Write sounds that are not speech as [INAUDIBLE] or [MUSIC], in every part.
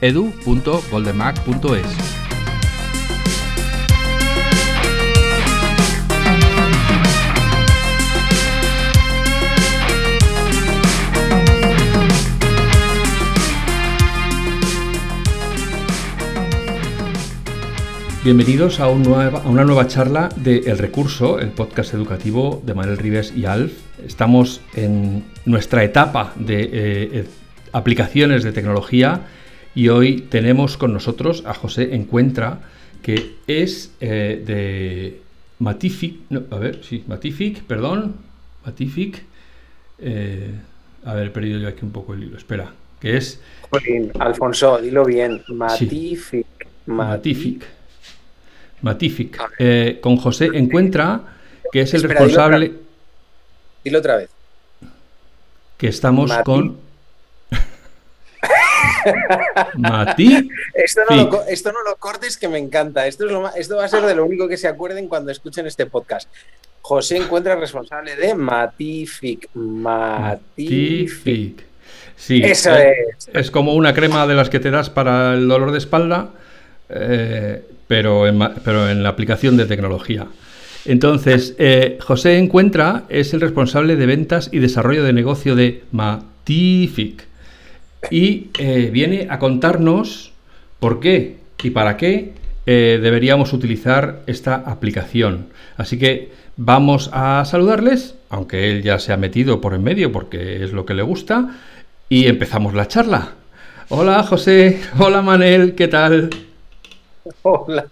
edu.goldenmac.es. Bienvenidos a, una nueva charla de El Recurso, el podcast educativo de Manuel Rives y Alf. Estamos en nuestra etapa de eh, eh, aplicaciones de tecnología y hoy tenemos con nosotros a José Encuentra, que es eh, de Matific, a ver, sí, Matific, perdón, Matific, a ver, he perdido yo aquí un poco el libro, espera, que es... Alfonso, dilo bien, Matific. Matific. Matific. Eh, con José Encuentra, que es el responsable. Dilo otra, vez. Que estamos con. Mati. Esto no, lo, esto no, lo, cortes, que me encanta. Esto, es esto va a ser de lo único que se acuerden cuando escuchen este podcast. José encuentra responsable de Matific. Matific. Sí, Eso es, es. como una crema de las que te das para el dolor de espalda. Eh, pero en, pero en la aplicación de tecnología. Entonces, eh, José Encuentra es el responsable de ventas y desarrollo de negocio de Matific y eh, viene a contarnos por qué y para qué eh, deberíamos utilizar esta aplicación. Así que vamos a saludarles, aunque él ya se ha metido por en medio porque es lo que le gusta, y empezamos la charla. Hola José, hola Manel, ¿qué tal? Hola.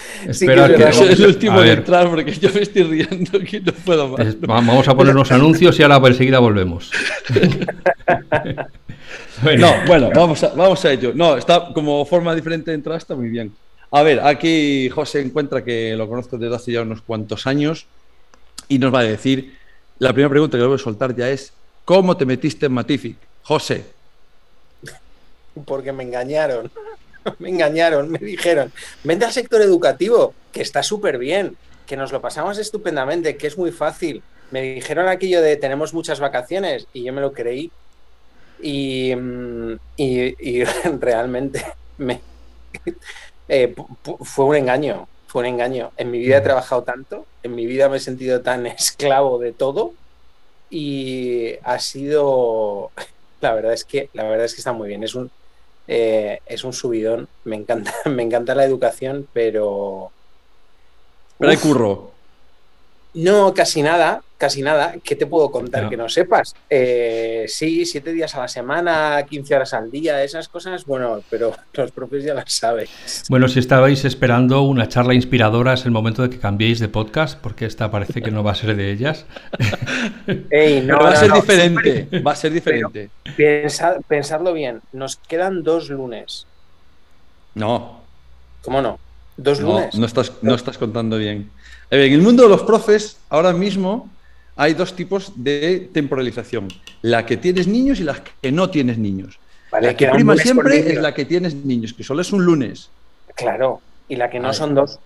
[LAUGHS] Espera que, el último de entrar porque yo me estoy riendo que no puedo más. vamos a poner unos anuncios y ahora enseguida volvemos. [LAUGHS] No, bueno, vamos a, vamos a ello. No, está como forma diferente de entrar, está muy bien. A ver, aquí José encuentra que lo conozco desde hace ya unos cuantos años y nos va a decir, la primera pregunta que le voy a soltar ya es, ¿cómo te metiste en Matific? José. Porque me engañaron. [LAUGHS] me engañaron, me dijeron, vente al sector educativo, que está súper bien, que nos lo pasamos estupendamente, que es muy fácil. Me dijeron aquello de tenemos muchas vacaciones y yo me lo creí. Y, mm, [LAUGHS] realmente me, [LAUGHS] eh, fue un engaño, fue un engaño. En mi vida he trabajado tanto, en mi vida me he sentido tan esclavo de todo y ha sido, la verdad es que, la verdad es que está muy bien. Es un, eh, es un subidón. Me encanta, [LAUGHS] me encanta la educación, pero. Pero hay curro. No, casi nada, casi nada. ¿Qué te puedo contar que no sepas? Eh, sí, siete días a la semana, 15 horas al día, esas cosas, bueno, pero [LAUGHS] los propios ya las saben. Bueno, si estabais esperando una charla inspiradora, es el momento de que cambiéis de podcast, porque esta parece que no va a ser de ellas. [LAUGHS] no, va a ser diferente, va a ser diferente. pensadlo bien, nos quedan dos lunes. No. ¿Cómo no? Dos lunes. No estás, no estás contando bien. En el mundo de los profes, ahora mismo hay dos tipos de temporalización. La que tienes niños y la que no tienes niños. la que prima siempre es la que tienes niños, que solo es un lunes. Claro, y la que no son dos.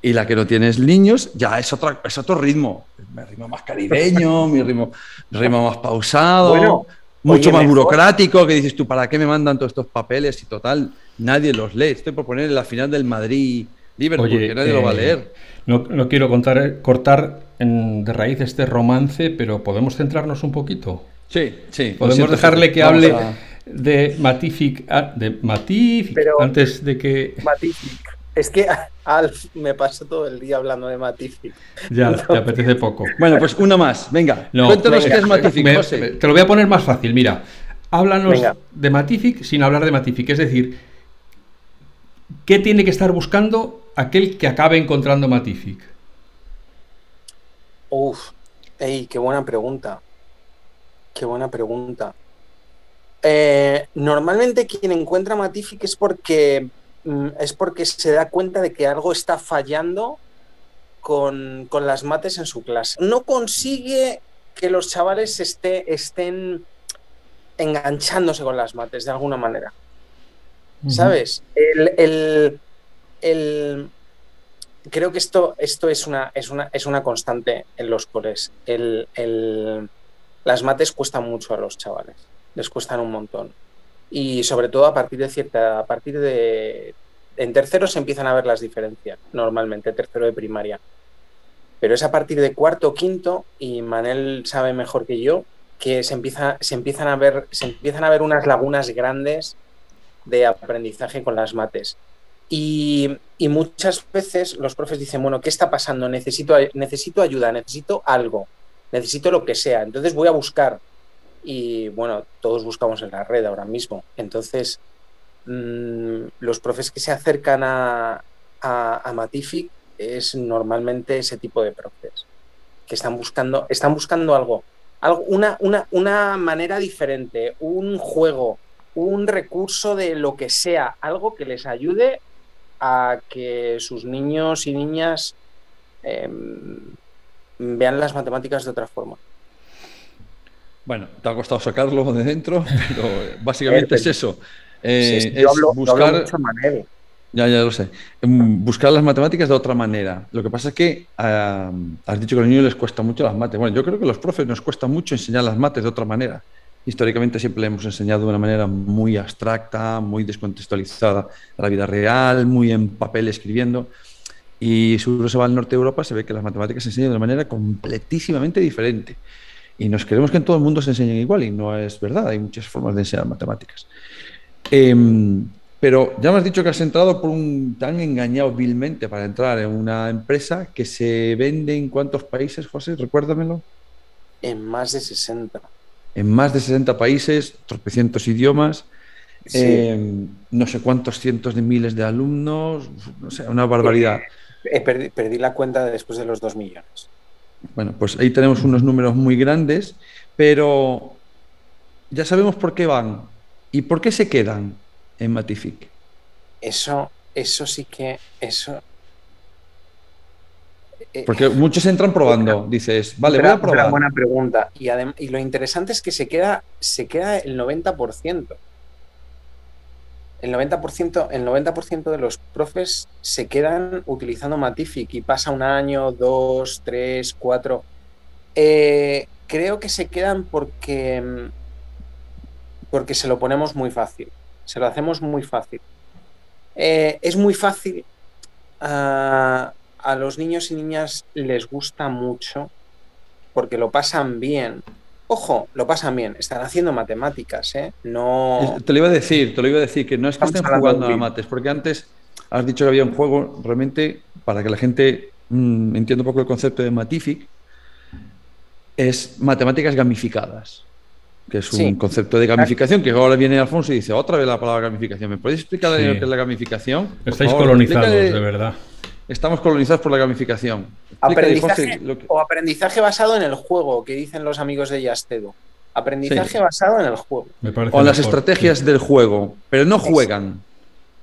Y la que no tienes niños ya es, otra, es otro ritmo. Mi ritmo más caribeño, [LAUGHS] mi ritmo, ritmo más pausado, mucho más burocrático, que dices tú, ¿para qué me mandan todos estos papeles? Y total, nadie los lee. Estoy por poner en la final del Madrid Liverpool, que nadie lo va a eh, leer. No, quiero contar, cortar de raíz este romance, pero ¿podemos centrarnos un poquito? Sí, sí. Podemos dejarle que hable de Matific, ah, de Matific antes de que... Matific. Es que [LAUGHS] Alf me pasa todo el día hablando de Matific. Ya, te apetece poco. Bueno, pues una más, venga. cuéntanos qué es Matific, Te lo voy a poner más fácil, mira. Háblanos de Matific sin hablar de Matific. Es decir, ¿qué tiene que estar buscando aquel que acabe encontrando Matific? Uf, ey, qué buena pregunta. Qué buena pregunta. Eh, normalmente quien encuentra Matific es porque mm, es porque se da cuenta de que algo está fallando con, las mates en su clase. No consigue que los chavales estén enganchándose con las mates de alguna manera. ¿Sabes? El, creo que esto, esto es, una, es, una, es una constante en los coles. las mates cuestan mucho a los chavales, les cuestan un montón. Y sobre todo a partir de cierta, a partir de... En tercero se empiezan a ver las diferencias, normalmente, tercero de primaria. Pero es a partir de cuarto o quinto, y Manel sabe mejor que yo, que se, empieza, se, empiezan a ver, se empiezan a ver unas lagunas grandes de aprendizaje con las mates. Y, muchas veces los profes dicen, bueno, ¿qué está pasando? Necesito, necesito ayuda, necesito algo, necesito lo que sea. Entonces voy a buscar. Y bueno, todos buscamos en la red ahora mismo. Entonces, mm, los profes que se acercan a, a, Matific es normalmente ese tipo de profes que están buscando, están buscando algo, algo una, una, una manera diferente, un juego, un recurso de lo que sea, algo que les ayude a que sus niños y niñas em, vean las matemáticas de otra forma. Bueno, te ha costado sacarlo de dentro, [LAUGHS] pero básicamente es eso. Eh, es buscar... Ya, ya lo sé. Em, buscar las matemáticas de otra manera. Lo que pasa es que has dicho que a los niños les cuesta mucho las mates. Bueno, yo creo que a los profes nos cuesta mucho enseñar las mates de otra manera históricamente siempre le hemos enseñado de una manera muy abstracta, muy descontextualizada a la vida real, muy en papel escribiendo. Y si uno se va al norte de Europa, se ve que las matemáticas se enseñan de una manera completísimamente diferente. Y nos creemos que en todo el mundo se enseñan igual y no es verdad, hay muchas formas de enseñar matemáticas. Em, pero ya me has dicho que has entrado por un tan engañado vilmente para entrar en una empresa que se vende en cuántos países, José, recuérdamelo. En más de 60 en más de 60 países, tropecientos idiomas, eh, no sé cuántos cientos de miles de alumnos, no sé, una barbaridad. Eh, eh, perdí, la cuenta después de los dos millones. Bueno, pues ahí tenemos unos números muy grandes, pero ya sabemos por qué van y por qué se quedan en Matific. Eso, eso sí que, eso, Porque muchos entran probando, dices, vale, voy a probar. Una buena pregunta. Y, y, lo interesante es que se queda, se queda el 90%. El 90%, el 90 de los profes se quedan utilizando Matific y pasa un año, dos, tres, cuatro. Eh, creo que se quedan porque, porque se lo ponemos muy fácil. Se lo hacemos muy fácil. Eh, es muy fácil. Uh, a los niños y niñas les gusta mucho porque lo pasan bien. Ojo, lo pasan bien, están haciendo matemáticas, ¿eh? No. Te lo iba a decir, te lo iba a decir, que no es que estén jugando a mates, porque antes has dicho que había un juego realmente para que la gente mm, entienda un poco el concepto de Matific, es matemáticas gamificadas, que es un concepto de gamificación que ahora viene Alfonso y dice otra vez la palabra gamificación. ¿Me podéis explicar qué es la gamificación? Estáis colonizados, de verdad. Estamos colonizados por la gamificación. Aprendizaje, O aprendizaje basado en el juego, que dicen los amigos de Yastedo. Aprendizaje basado en el juego. o en las estrategias del juego, pero no juegan.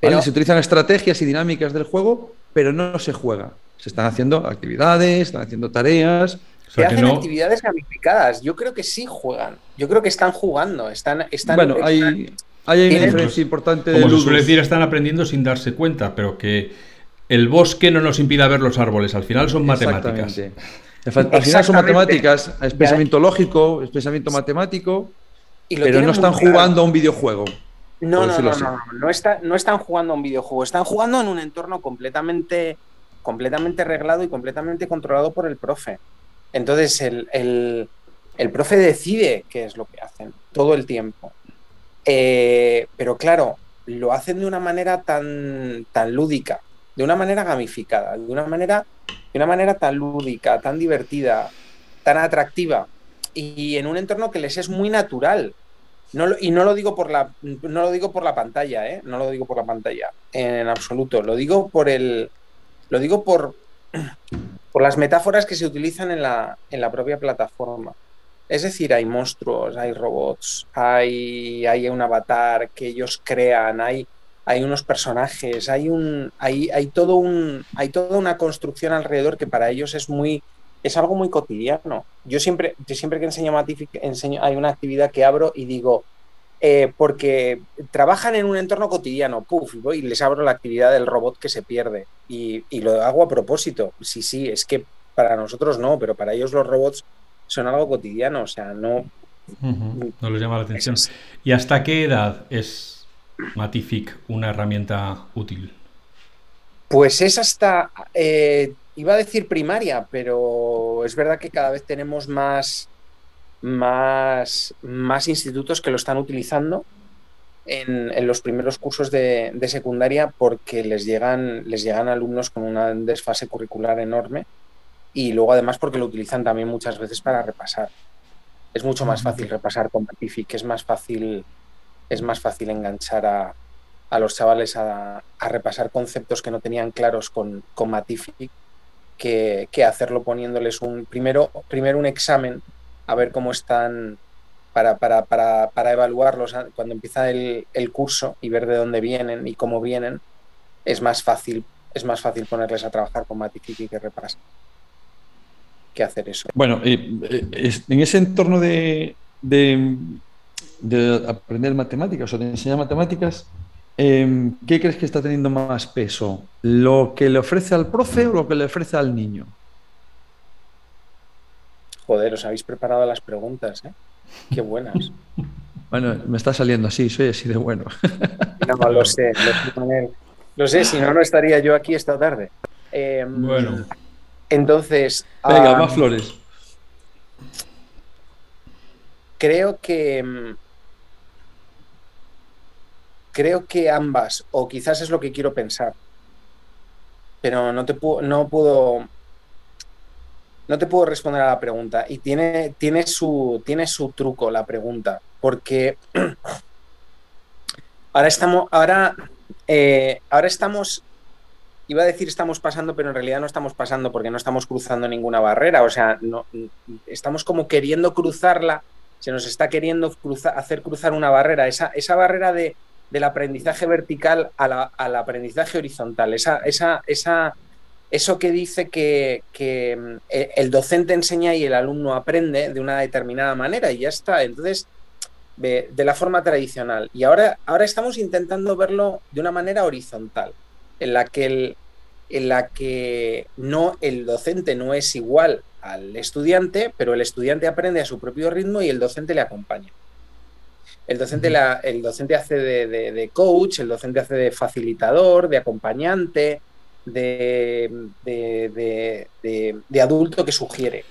Se utilizan estrategias y dinámicas del juego, pero no se juega. Se están haciendo actividades, están haciendo tareas. se hacen actividades gamificadas. Yo creo que sí juegan. Yo creo que están jugando. Están, están, bueno, hay, hay una diferencia importante. Como se suele decir, están aprendiendo sin darse cuenta, pero que el bosque no nos impide ver los árboles, al final son matemáticas. Al final son matemáticas, es pensamiento lógico, es pensamiento matemático, pero no están jugando a un videojuego. No, no, no, no, no, no, están jugando a un videojuego, están jugando en un entorno completamente, completamente reglado y completamente controlado por el profe. Entonces el, profe decide qué es lo que hacen todo el tiempo. Eh, pero claro, lo hacen de una manera tan, tan lúdica, de una manera gamificada, de una manera, de una manera tan lúdica, tan divertida, tan atractiva y en un entorno que les es muy natural. No y no lo digo por la, no lo digo por la pantalla, ¿eh? no lo digo por la pantalla en absoluto. Lo digo por el, lo digo por, [CLEARS THROAT] por las metáforas que se utilizan en la, en la propia plataforma. Es decir, hay monstruos, hay robots, hay, hay un avatar que ellos crean, hay, hay unos personajes, hay un, hay, hay todo un, hay toda una construcción alrededor que para ellos es muy, es algo muy cotidiano. Yo siempre, siempre que enseño Matific, enseño, hay una actividad que abro y digo, eh, porque trabajan en un entorno cotidiano, puff, voy y les abro la actividad del robot que se pierde. Y, y, lo hago a propósito. Sí, sí, es que para nosotros no, pero para ellos los robots son algo cotidiano, o sea, no... No les llama la atención. ¿Y hasta qué edad es Matific una herramienta útil? Pues es hasta, eh, iba a decir primaria, pero es verdad que cada vez tenemos más, más, más institutos que lo están utilizando en, los primeros cursos de, de, secundaria porque les llegan, les llegan alumnos con una desfase curricular enorme y luego además porque lo utilizan también muchas veces para repasar. Es mucho más fácil repasar con Matific, es más fácil, es más fácil enganchar a, a los chavales a, repasar conceptos que no tenían claros con, con Matific que, que, hacerlo poniéndoles un primero, primero un examen a ver cómo están para, para, para, para evaluarlos cuando empieza el, el, curso y ver de dónde vienen y cómo vienen, es más fácil, es más fácil ponerles a trabajar con Matific y que repasen que hacer eso. Bueno, eh, en ese entorno de, de, de, aprender matemáticas o de enseñar matemáticas, eh, ¿qué crees que está teniendo más peso? ¿Lo que le ofrece al profe o lo que le ofrece al niño? Joder, os habéis preparado las preguntas, ¿eh? Qué buenas. [LAUGHS] bueno, me está saliendo así, soy así de bueno. [LAUGHS] no, lo sé, lo sé, lo sé, si no, no estaría yo aquí esta tarde. Eh, bueno. Entonces. Venga, um, más flores. Creo que. Creo que ambas, o quizás es lo que quiero pensar. Pero no te. No puedo. No te puedo responder a la pregunta. Y tiene, tiene, su, tiene su truco la pregunta. Porque. [CLEARS THROAT] Ahora estamos. Ahora. Eh, ahora estamos iba a decir estamos pasando, pero en realidad no estamos pasando porque no estamos cruzando ninguna barrera. O sea, no, estamos como queriendo cruzarla, se nos está queriendo hacer cruzar una barrera, esa, esa barrera de, del aprendizaje vertical al aprendizaje horizontal, esa, esa, esa, eso que dice que, mm, e, el docente enseña y el alumno aprende de una determinada manera y ya está. Entonces, de, de la forma tradicional. Y ahora, ahora estamos intentando verlo de una manera horizontal en la que el, en la que no el docente no es igual al estudiante, pero el estudiante aprende a su propio ritmo y el docente le acompaña. El docente, la, el docente hace de, de, de, coach, el docente hace de facilitador, de acompañante, de, de adulto que sugiere.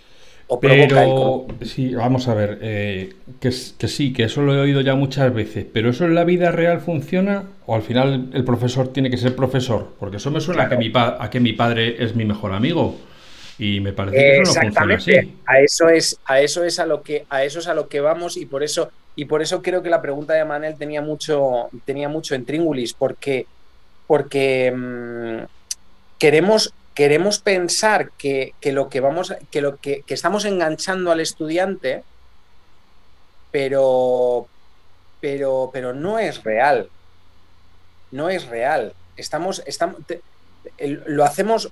pero, sí, vamos a ver, eh, que, que, sí, que eso lo he oído ya muchas veces, pero ¿eso en la vida real funciona o al final el profesor tiene que ser profesor? Porque eso me suena claro. a, que mi a que mi padre es mi mejor amigo y me parece que eso no funciona así. A eso es, a eso es a lo que, a eso es a lo que vamos y por eso y por eso creo que la pregunta de Manel tenía mucho, tenía mucho intríngulis, porque, porque mmm, queremos queremos pensar que, que, lo que vamos, que lo que, que, estamos enganchando al estudiante, pero, pero, pero no es real. No es real. Estamos, estamos, lo hacemos,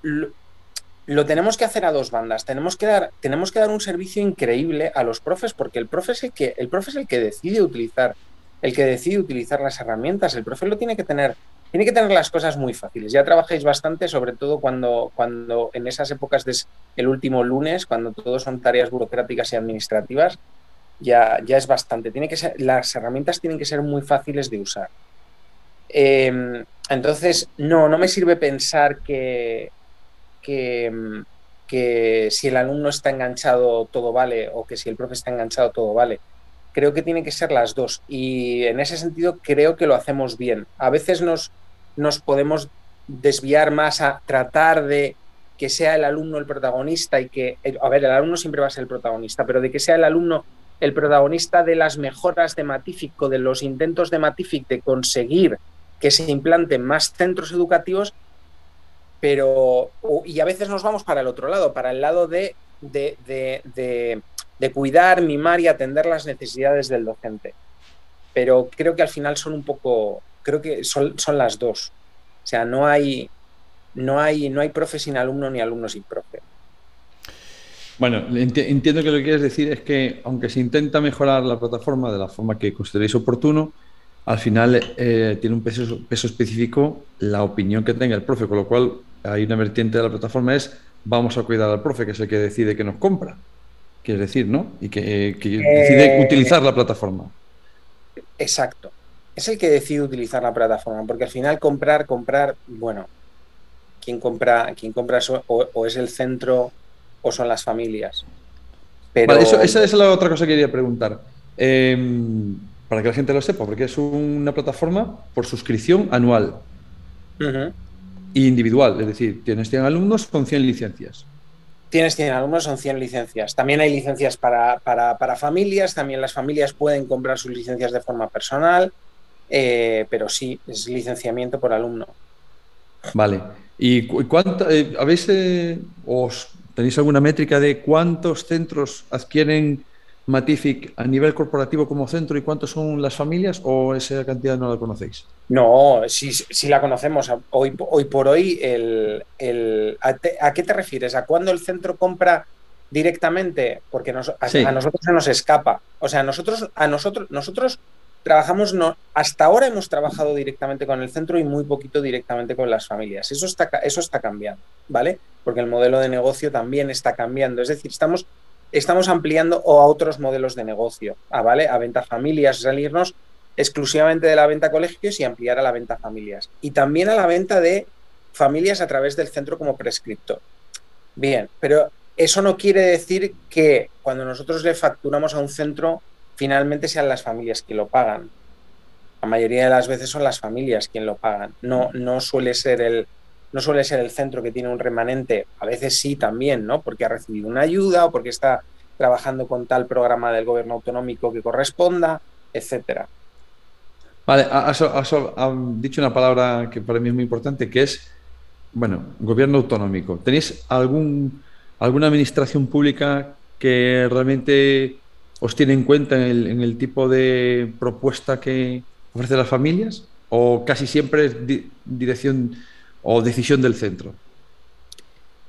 lo, tenemos que hacer a dos bandas. Tenemos que dar, tenemos que dar un servicio increíble a los profes, porque el profe es el que, el profe es el que decide utilizar, el que decide utilizar las herramientas. El profe lo tiene que tener tiene que tener las cosas muy fáciles. Ya trabajáis bastante, sobre todo cuando, cuando en esas épocas del el último lunes, cuando todo son tareas burocráticas y administrativas, ya, ya es bastante. Tiene que ser, las herramientas tienen que ser muy fáciles de usar. Eh, entonces, no, no me sirve pensar que, que, que si el alumno está enganchado todo vale o que si el profe está enganchado todo vale creo que tiene que ser las dos. Y en ese sentido creo que lo hacemos bien. A veces nos, nos podemos desviar más a tratar de que sea el alumno el protagonista y que, a ver, el alumno siempre va a ser el protagonista, pero de que sea el alumno el protagonista de las mejoras de Matific o de los intentos de Matific de conseguir que se implanten más centros educativos, pero, y a veces nos vamos para el otro lado, para el lado de, de, de, de, cuidar, mimar y atender las necesidades del docente. Pero creo que al final son un poco, creo que son, son las dos. O sea, no hay, no hay, no hay profe sin alumno ni alumno sin profe. Bueno, entiendo que lo que quieres decir es que aunque se intenta mejorar la plataforma de la forma que consideréis oportuno, al final eh, tiene un peso, peso específico la opinión que tenga el profe, con lo cual hay una vertiente de la plataforma es vamos a cuidar al profe, que es el que decide que nos compra. Quieres decir, ¿no? Y que, decide eh, utilizar la plataforma. Exacto. Es el que decide utilizar la plataforma, porque al final comprar, comprar, bueno, quien compra, quien compra o, es el centro o son las familias. Pero... esa es la otra cosa que quería preguntar. Em, para que la gente lo sepa, porque es una plataforma por suscripción anual individual, es decir, tienes 100 alumnos con 100 licencias. Tienes 100 alumnos, son 100 licencias. También hay licencias para, para, familias, también las familias pueden comprar sus licencias de forma personal, eh, pero sí, es licenciamiento por alumno. Vale. ¿Y cuánto, eh, habéis, eh, os tenéis alguna métrica de cuántos centros adquieren Matific a nivel corporativo como centro y cuántos son las familias o esa cantidad no la conocéis? No, sí, sí la conocemos. Hoy, hoy por hoy, el, ¿a, qué te refieres? ¿A cuándo el centro compra directamente? Porque a, nosotros se nos escapa. O sea, nosotros, a nosotros, nosotros trabajamos, no, hasta ahora hemos trabajado directamente con el centro y muy poquito directamente con las familias. Eso está, eso está cambiando, ¿vale? Porque el modelo de negocio también está cambiando. Es decir, estamos estamos ampliando o a otros modelos de negocio, a, ¿vale? A venta familias, salirnos exclusivamente de la venta colegios y ampliar a la venta familias. Y también a la venta de familias a través del centro como prescriptor. Bien, pero eso no quiere decir que cuando nosotros le facturamos a un centro, finalmente sean las familias que lo pagan. La mayoría de las veces son las familias quien lo pagan. No, no suele ser el, no suele ser el centro que tiene un remanente, a veces sí también, ¿no? Porque ha recibido una ayuda o porque está trabajando con tal programa del gobierno autonómico que corresponda, etcétera. Vale, has, dicho una palabra que para mí es muy importante, que es, bueno, gobierno autonómico. ¿Tenéis algún, alguna administración pública que realmente os tiene en cuenta en el, tipo de propuesta que ofrece las familias? ¿O casi siempre es dirección o decisión del centro?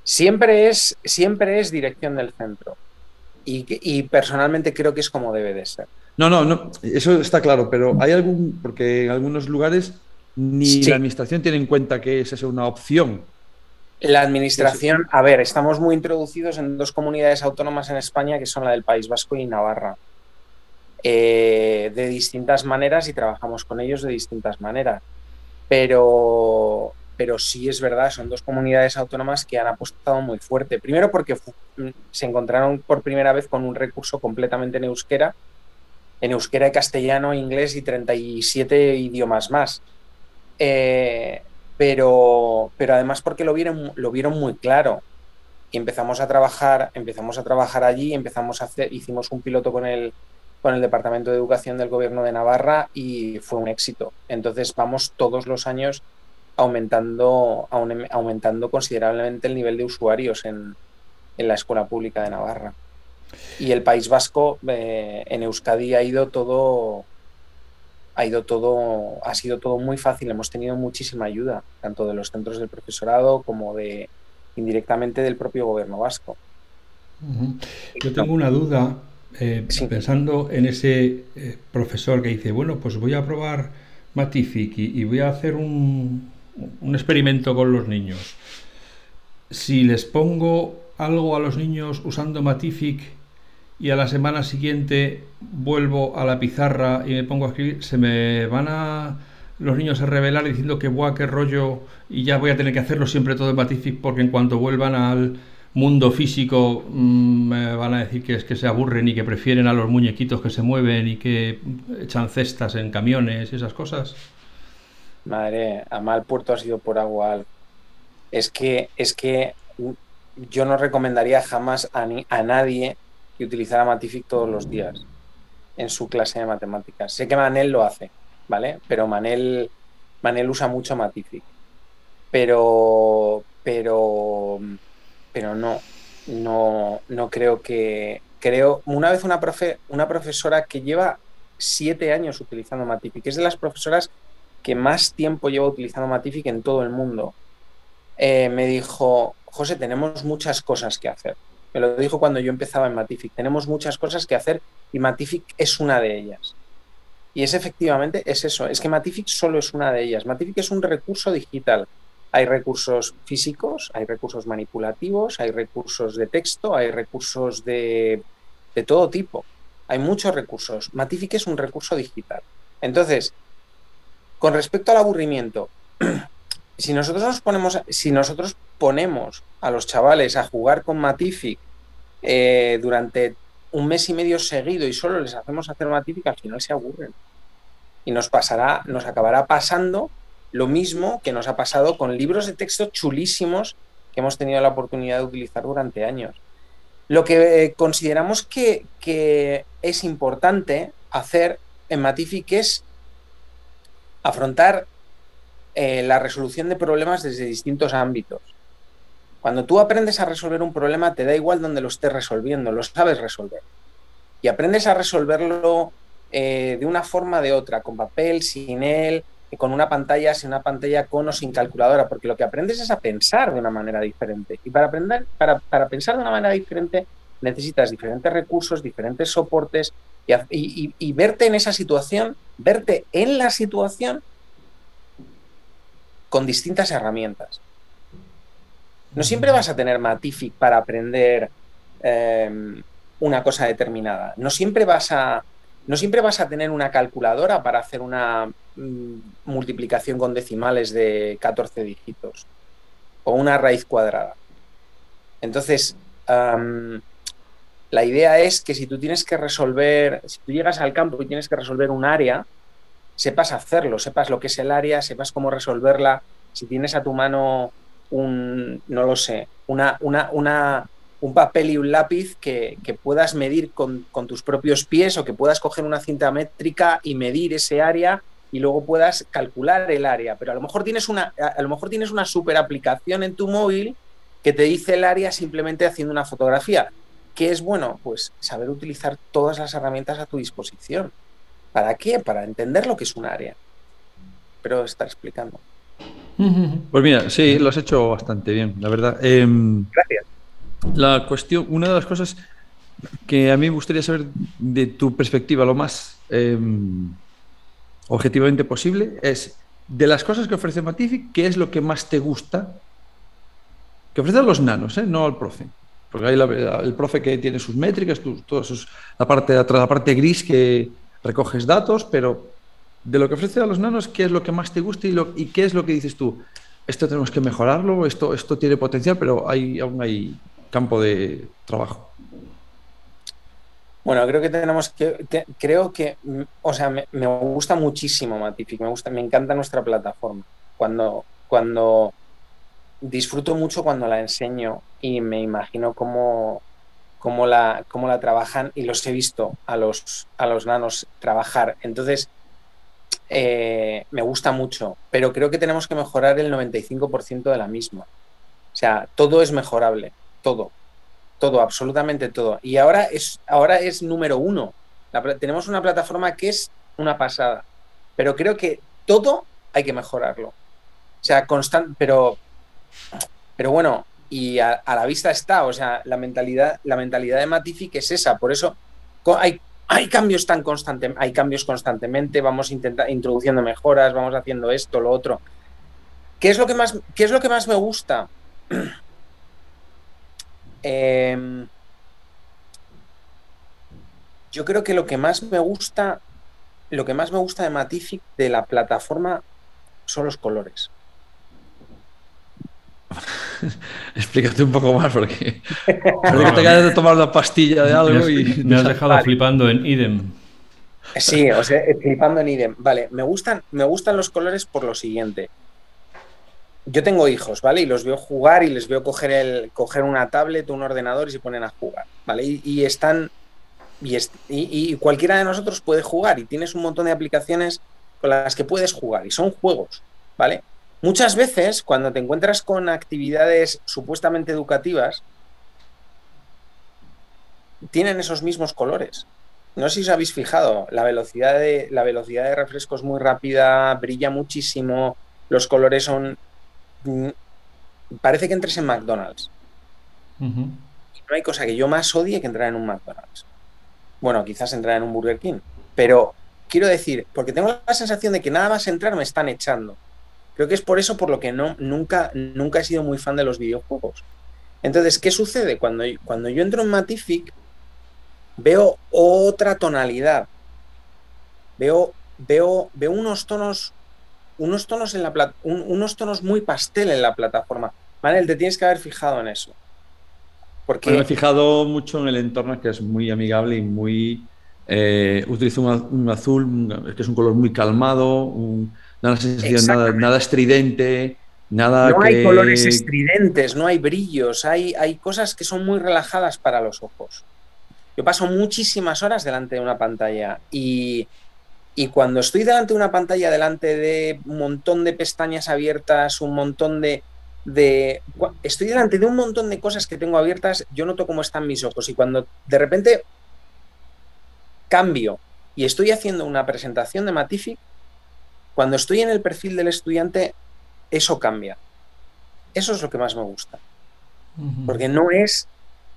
Siempre es, siempre es dirección del centro. Y, personalmente creo que es como debe de ser. No, no, no, eso está claro, pero hay algún, porque en algunos lugares ni la administración tiene en cuenta que esa es una opción. La administración, a ver, estamos muy introducidos en dos comunidades autónomas en España que son la del País Vasco y Navarra. Eh, de distintas maneras y trabajamos con ellos de distintas maneras. Pero pero sí es verdad, son dos comunidades autónomas que han apostado muy fuerte. Primero porque mm, se encontraron por primera vez con un recurso completamente en euskera, en euskera, castellano, inglés y 37 idiomas más. Eh, pero, pero además porque lo vieron, lo vieron muy claro. Y empezamos a trabajar, empezamos a trabajar allí, empezamos a hacer, hicimos un piloto con el, con el Departamento de Educación del Gobierno de Navarra y fue un éxito. Entonces vamos todos los años aumentando, aumentando considerablemente el nivel de usuarios en, la escuela pública de Navarra. Y el País Vasco, eh, en Euskadi ha ido todo, ha ido todo, ha sido todo muy fácil. Hemos tenido muchísima ayuda, tanto de los centros del profesorado como de indirectamente del propio gobierno vasco. Yo tengo una duda, eh, pensando en ese eh, profesor que dice, bueno, pues voy a probar Matific y voy a hacer un, un experimento con los niños. Si les pongo algo a los niños usando Matific y a la semana siguiente vuelvo a la pizarra y me pongo a escribir, se me van a los niños a revelar diciendo que buah, qué rollo y ya voy a tener que hacerlo siempre todo en Matific porque en cuanto vuelvan al mundo físico mm, me van a decir que es que se aburren y que prefieren a los muñequitos que se mueven y que echan cestas en camiones y esas cosas. Madre, a mal puerto ha sido por agua. Es que, es que yo no recomendaría jamás a, a nadie que utilizara Matific todos los días en su clase de matemáticas. Sé que Manel lo hace, ¿vale? Pero Manel, Manel usa mucho Matific. Pero, pero, pero no, no, no creo que. Creo, una vez una, profe, una profesora que lleva siete años utilizando Matific, es de las profesoras que más tiempo lleva utilizando Matific en todo el mundo, eh, me dijo, José, tenemos muchas cosas que hacer. Me lo dijo cuando yo empezaba en Matific. Tenemos muchas cosas que hacer y Matific es una de ellas. Y es efectivamente, es eso, es que Matific solo es una de ellas. Matific es un recurso digital. Hay recursos físicos, hay recursos manipulativos, hay recursos de texto, hay recursos de, de todo tipo. Hay muchos recursos. Matific es un recurso digital. Entonces, con respecto al aburrimiento, [CLEARS THROAT] si nosotros nos ponemos, si nosotros ponemos a los chavales a jugar con Matific eh, durante un mes y medio seguido y solo les hacemos hacer Matific, al final se aburren. Y nos pasará, nos acabará pasando lo mismo que nos ha pasado con libros de texto chulísimos que hemos tenido la oportunidad de utilizar durante años. Lo que eh, consideramos que, que es importante hacer en Matific es afrontar eh, la resolución de problemas desde distintos ámbitos. Cuando tú aprendes a resolver un problema, te da igual donde lo estés resolviendo, lo sabes resolver. Y aprendes a resolverlo eh, de una forma o de otra, con papel, sin él, con una pantalla, sin una pantalla, con o sin calculadora, porque lo que aprendes es a pensar de una manera diferente. Y para, aprender, para, pensar de una manera diferente necesitas diferentes recursos, diferentes soportes y verte en esa situación, verte en la situación con distintas herramientas. No siempre vas a tener Matific para aprender em, una cosa determinada. No siempre vas a. No siempre vas a tener una calculadora para hacer una mm, multiplicación con decimales de 14 dígitos o una raíz cuadrada. Entonces, la idea es que si tú tienes que resolver, si tú llegas al campo y tienes que resolver un área, sepas hacerlo, sepas lo que es el área, sepas cómo resolverla. Si tienes a tu mano un, no lo sé, una, una, un papel y un lápiz que, puedas medir con, tus propios pies o que puedas coger una cinta métrica y medir ese área y luego puedas calcular el área. Pero a lo mejor tienes una, a lo mejor tienes una super aplicación en tu móvil que te dice el área simplemente haciendo una fotografía. ¿Qué es bueno? Pues saber utilizar todas las herramientas a tu disposición. ¿Para qué? Para entender lo que es un área. Pero estar explicando. [LAUGHS] Pues mira, sí, lo has hecho bastante bien, la verdad. Em, Gracias. La cuestión, una de las cosas que a mí me gustaría saber de tu perspectiva, lo más em, objetivamente posible, es de las cosas que ofrece Matific, ¿qué es lo que más te gusta? Que ofrecen los nanos, ¿eh? no al profe. Porque hay el profe que tiene sus métricas, la parte de la parte gris que, recoges datos, pero de lo que ofrece a los nanos, ¿qué es lo que más te gusta y, lo, y qué es lo que dices tú? Esto tenemos que mejorarlo, esto, esto tiene potencial, pero hay, aún hay campo de trabajo. Bueno, creo que tenemos que, creo que, o sea, me, gusta muchísimo Matific, me gusta, me encanta nuestra plataforma. Cuando, cuando disfruto mucho cuando la enseño y me imagino cómo, cómo la, cómo la trabajan y los he visto a los, a los nanos trabajar. Entonces, eh, me gusta mucho, pero creo que tenemos que mejorar el 95% de la misma. O sea, todo es mejorable, todo, todo, absolutamente todo. Y ahora es, ahora es número uno. tenemos una plataforma que es una pasada, pero creo que todo hay que mejorarlo. O sea, constante, pero, pero bueno, y a, la vista está, o sea, la mentalidad, la mentalidad de Matific es esa, por eso hay, hay cambios tan constantes, hay cambios constantemente, vamos introduciendo mejoras, vamos haciendo esto, lo otro. ¿Qué es lo que más, qué es lo que más me gusta? [CLEARS THROAT] Em, yo creo que lo que más me gusta, lo que más me gusta de Matific, de la plataforma, son los colores. [LAUGHS] Explícate un poco más porque, [LAUGHS] porque te acabas de tomar una pastilla de algo y me has [LAUGHS] dejado flipando en idem. Sí, o sea, flipando en idem. Vale, me gustan, me gustan los colores por lo siguiente. Yo tengo hijos, ¿vale? Y los veo jugar y les veo coger, el, coger una tablet, un ordenador y se ponen a jugar, ¿vale? Y, están. Y, y cualquiera de nosotros puede jugar y tienes un montón de aplicaciones con las que puedes jugar y son juegos, ¿vale? Muchas veces, cuando te encuentras con actividades supuestamente educativas, tienen esos mismos colores. no sé si os habéis fijado, la velocidad de, la velocidad de refresco es muy rápida, brilla muchísimo, los colores son... Mm, parece que entres en McDonald's. No hay cosa que yo más odie que entrar en un McDonald's. Bueno, quizás entrar en un Burger King, pero quiero decir, porque tengo la sensación de que nada más entrar me están echando. Creo que es por eso por lo que no, nunca, nunca he sido muy fan de los videojuegos. Entonces, ¿qué sucede? Cuando, cuando yo entro en Matific, veo otra tonalidad. Veo, veo, veo unos tonos, unos tonos en la unos tonos muy pastel en la plataforma. Manel, te tienes que haber fijado en eso. Porque... me he fijado mucho en el entorno que es muy amigable y muy. Eh, utilizo un, azul que es un color muy calmado, nada, nada, nada estridente, nada. No hay colores estridentes, no hay brillos, hay, hay cosas que son muy relajadas para los ojos. Yo paso muchísimas horas delante de una pantalla y, cuando estoy delante de una pantalla, delante de un montón de pestañas abiertas, un montón de, de... Estoy delante de un montón de cosas que tengo abiertas, yo noto cómo están mis ojos y cuando de repente cambio y estoy haciendo una presentación de Matific, cuando estoy en el perfil del estudiante, eso cambia. Eso es lo que más me gusta. Porque no es,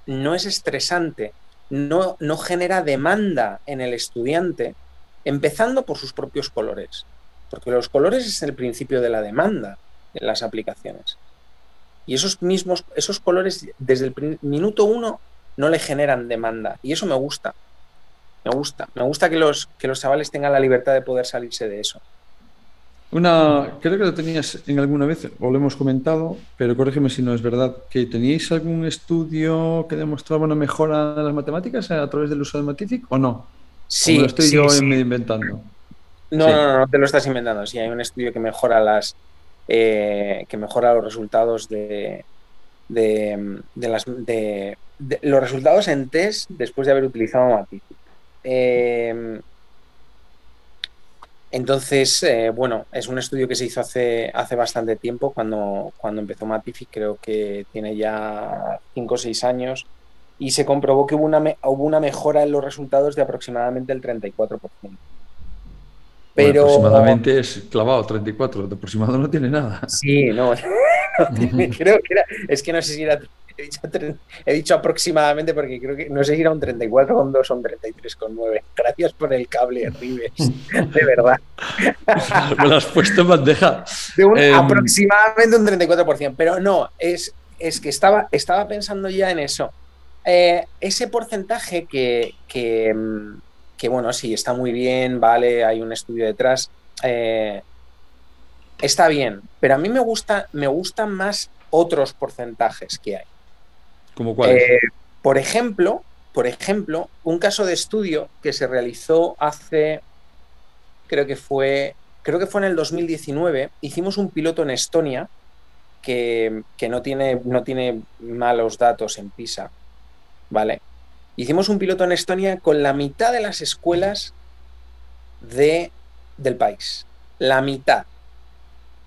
no es estresante no, no genera demanda en el estudiante, empezando por sus propios colores, porque los colores es el principio de la demanda en las aplicaciones. Y esos mismos, esos colores desde el minuto uno no le generan demanda. Y eso me gusta. Me gusta. Me gusta que los, que los chavales tengan la libertad de poder salirse de eso. Una, creo que lo tenías en alguna vez, o lo hemos comentado, pero corrígeme si no es verdad, que teníais algún estudio que demostraba una mejora en las matemáticas a través del uso de Matific o no. Sí. lo estoy yo inventando. No, no, no, no te lo estás inventando. Sí, hay un estudio que mejora las eh, que mejora los resultados de, de, las de, los resultados en test después de haber utilizado Matific. Eh, entonces, eh, bueno, es un estudio que se hizo hace, hace bastante tiempo, cuando, cuando empezó Matific, creo que tiene ya 5 o 6 años, y se comprobó que hubo una, hubo una mejora en los resultados de aproximadamente el 34%. Pero... aproximadamente es clavado, 34, de aproximado no tiene nada. Sí, no, [LAUGHS] creo que era, es que no sé si era He dicho, aproximadamente porque creo que no sé si era un 34,2 o un 33,9. Gracias por el cable, Rives. De verdad. [LAUGHS] Me lo has puesto en bandeja. Em, aproximadamente un 34%. Pero no, es, es que estaba, estaba pensando ya en eso. Eh, ese porcentaje que, que, que, bueno, sí, está muy bien, vale, hay un estudio detrás. Eh, está bien, pero a mí me gusta, me gustan más otros porcentajes que hay. ¿Como cuál? Eh, por ejemplo, por ejemplo, un caso de estudio que se realizó hace, creo que fue, creo que fue en el 2019, hicimos un piloto en Estonia que, no, tiene, no tiene malos datos en PISA, ¿vale? Hicimos un piloto en Estonia con la mitad de las escuelas de, del país. La mitad,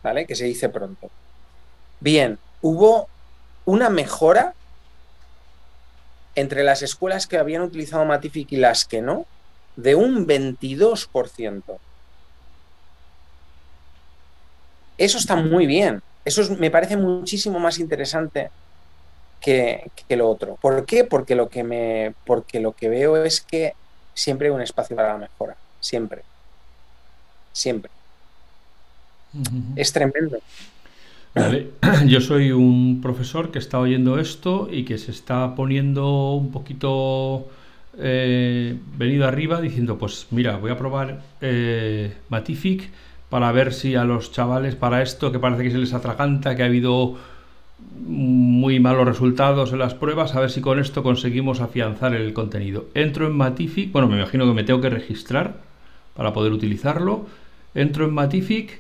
¿vale? Que se dice pronto. Bien, hubo una mejora entre las escuelas que habían utilizado Matific y las que no, de un 22%. Eso está muy bien. Eso me parece muchísimo más interesante que, lo otro. ¿Por qué? Porque lo que me. Porque lo que veo es que siempre hay un espacio para la mejora. Siempre. Siempre. Es tremendo. [CLEARS THROAT] Yo soy un profesor que está oyendo esto y que se está poniendo un poquito eh, venido arriba diciendo, pues mira, voy a probar eh, Matific para ver si a los chavales para esto que parece que se les atraganta, que ha habido muy malos resultados en las pruebas, a ver si con esto conseguimos afianzar el contenido. Entro en Matific, bueno, me imagino que me tengo que registrar para poder utilizarlo. Entro en Matific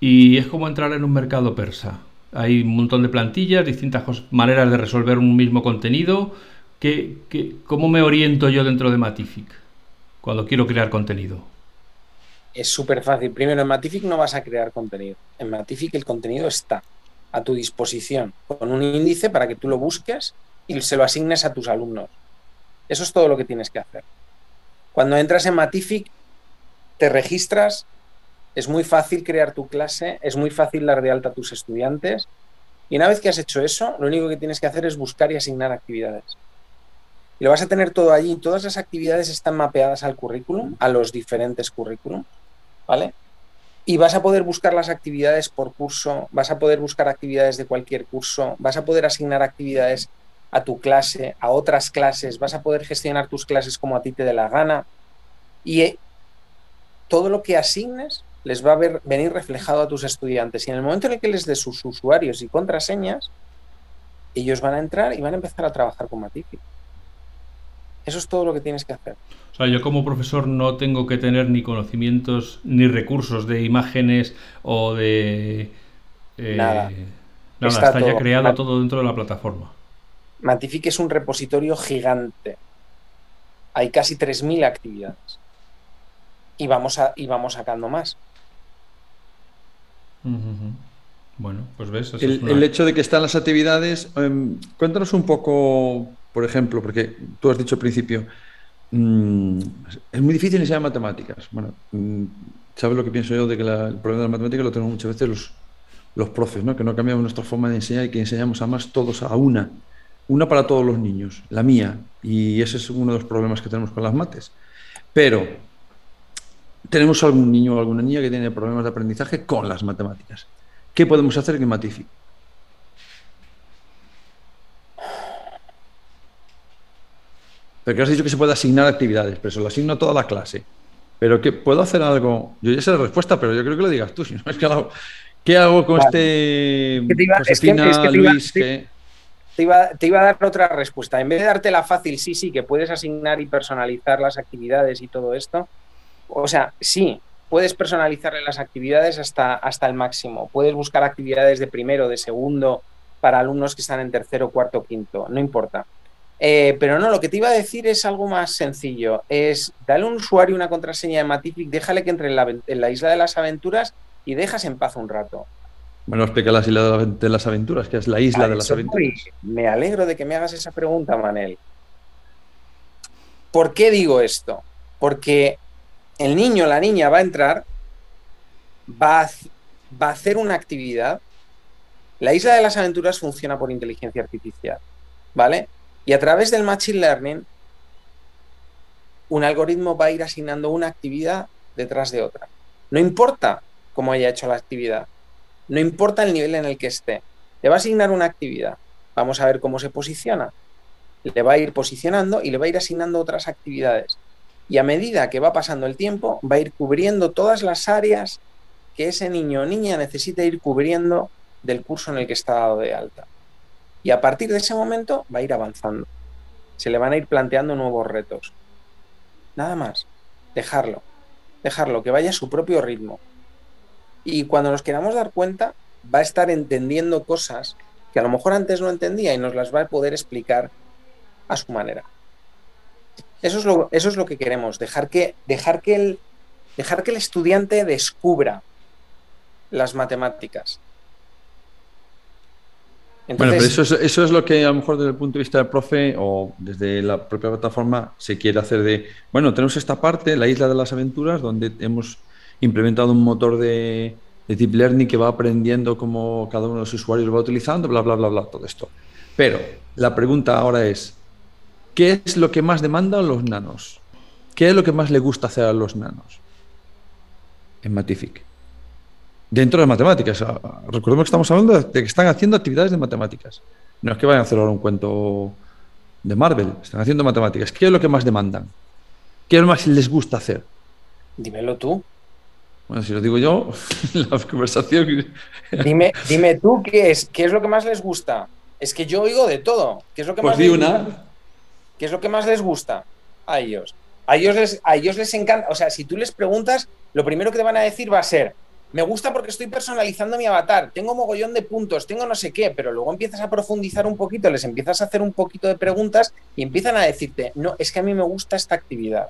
y es como entrar en un mercado persa. Hay un montón de plantillas, distintas maneras de resolver un mismo contenido. ¿Qué, cómo me oriento yo dentro de Matific cuando quiero crear contenido? Es súper fácil. Primero, en Matific no vas a crear contenido. En Matific el contenido está a tu disposición con un índice para que tú lo busques y se lo asignes a tus alumnos. Eso es todo lo que tienes que hacer. Cuando entras en Matific, te registras, es muy fácil crear tu clase, es muy fácil dar de alta a tus estudiantes. Y una vez que has hecho eso, lo único que tienes que hacer es buscar y asignar actividades. Y lo vas a tener todo allí. Todas las actividades están mapeadas al currículum, a los diferentes currículum, ¿vale? Y vas a poder buscar las actividades por curso, vas a poder buscar actividades de cualquier curso, vas a poder asignar actividades a tu clase, a otras clases, vas a poder gestionar tus clases como a ti te dé la gana. Y eh, todo lo que asignes les va a ver, venir reflejado a tus estudiantes. Y en el momento en el que les des sus usuarios y contraseñas, ellos van a entrar y van a empezar a trabajar con Matific. Eso es todo lo que tienes que hacer. O sea, yo como profesor no tengo que tener ni conocimientos ni recursos de imágenes o de... Eh, nada. Nada, está, ya creado todo dentro de la plataforma. Matific es un repositorio gigante. Hay casi 3.000 actividades. Y vamos, a, y vamos sacando más. Bueno, pues ves. el, hecho de que están las actividades, em, cuéntanos un poco, por ejemplo, porque tú has dicho al principio, mm, es muy difícil enseñar matemáticas. Bueno, mm, ¿sabes lo que pienso yo de que el problema de la matemática lo tenemos muchas veces los, los profes, ¿no? que no cambiamos nuestra forma de enseñar y que enseñamos a más todos a una una para todos los niños, la mía, y ese es uno de los problemas que tenemos con las mates. Pero tenemos algún niño o alguna niña que tiene problemas de aprendizaje con las matemáticas. ¿Qué podemos hacer que Matific? Porque has dicho que se puede asignar actividades, pero se lo asigno a toda la clase. Pero que puedo hacer algo. Yo ya sé la respuesta, pero yo creo que lo digas tú. [LAUGHS] Si no es que ¿Qué hago con este Luis? Que te iba, a dar otra respuesta. En vez de darte la fácil, sí, sí, que puedes asignar y personalizar las actividades y todo esto. O sea, sí, puedes personalizarle las actividades hasta, hasta el máximo. Puedes buscar actividades de primero, de segundo, para alumnos que están en tercero, cuarto, quinto, no importa. Eh, pero no, lo que te iba a decir es algo más sencillo. Es dale a un usuario una contraseña de Matific, déjale que entre en la isla de las aventuras y dejas en paz un rato. Bueno, explica la isla de las aventuras, que es la isla de las aventuras. Me alegro de que me hagas esa pregunta, Manel. ¿Por qué digo esto? Porque el niño, la niña va a entrar, va a, va a hacer una actividad. La isla de las aventuras funciona por inteligencia artificial, ¿vale? Y a través del Machine Learning, un algoritmo va a ir asignando una actividad detrás de otra. No importa cómo haya hecho la actividad, no importa el nivel en el que esté. Le va a asignar una actividad. Vamos a ver cómo se posiciona. Le va a ir posicionando y le va a ir asignando otras actividades. Y a medida que va pasando el tiempo, va a ir cubriendo todas las áreas que ese niño o niña necesita ir cubriendo del curso en el que está dado de alta. Y a partir de ese momento va a ir avanzando. Se le van a ir planteando nuevos retos. Nada más. Dejarlo. Dejarlo, que vaya a su propio ritmo y cuando nos queramos dar cuenta, va a estar entendiendo cosas que a lo mejor antes no entendía y nos las va a poder explicar a su manera. Eso es lo, eso es lo que queremos, dejar que, dejar, que el, dejar que el estudiante descubra las matemáticas. Bueno, pero eso es, eso es lo que a lo mejor desde el punto de vista del profe o desde la propia plataforma se quiere hacer de, bueno, tenemos esta parte, la isla de las aventuras, donde hemos implementado un motor de, deep learning que va aprendiendo cómo cada uno de los usuarios lo va utilizando, bla, bla, bla, bla, todo esto. Pero la pregunta ahora es, ¿qué es lo que más demandan los nanos? ¿Qué es lo que más le gusta hacer a los nanos en Matific? Dentro de matemáticas. Recordemos que estamos hablando de que están haciendo actividades de matemáticas. No es que vayan a hacer ahora un cuento de Marvel, están haciendo matemáticas. ¿Qué es lo que más demandan? ¿Qué es lo más les gusta hacer? Dímelo tú. Bueno, si lo digo yo, [LAUGHS] la conversación. Dime, dime tú qué es, qué es lo que más les gusta. Es que yo oigo de todo. ¿Qué es lo que pues más di una. ¿Qué es lo que más les gusta a ellos? A ellos les, a ellos les encanta. O sea, si tú les preguntas, lo primero que te van a decir va a ser: Me gusta porque estoy personalizando mi avatar, tengo mogollón de puntos, tengo no sé qué, pero luego empiezas a profundizar un poquito, les empiezas a hacer un poquito de preguntas y empiezan a decirte: No, es que a mí me gusta esta actividad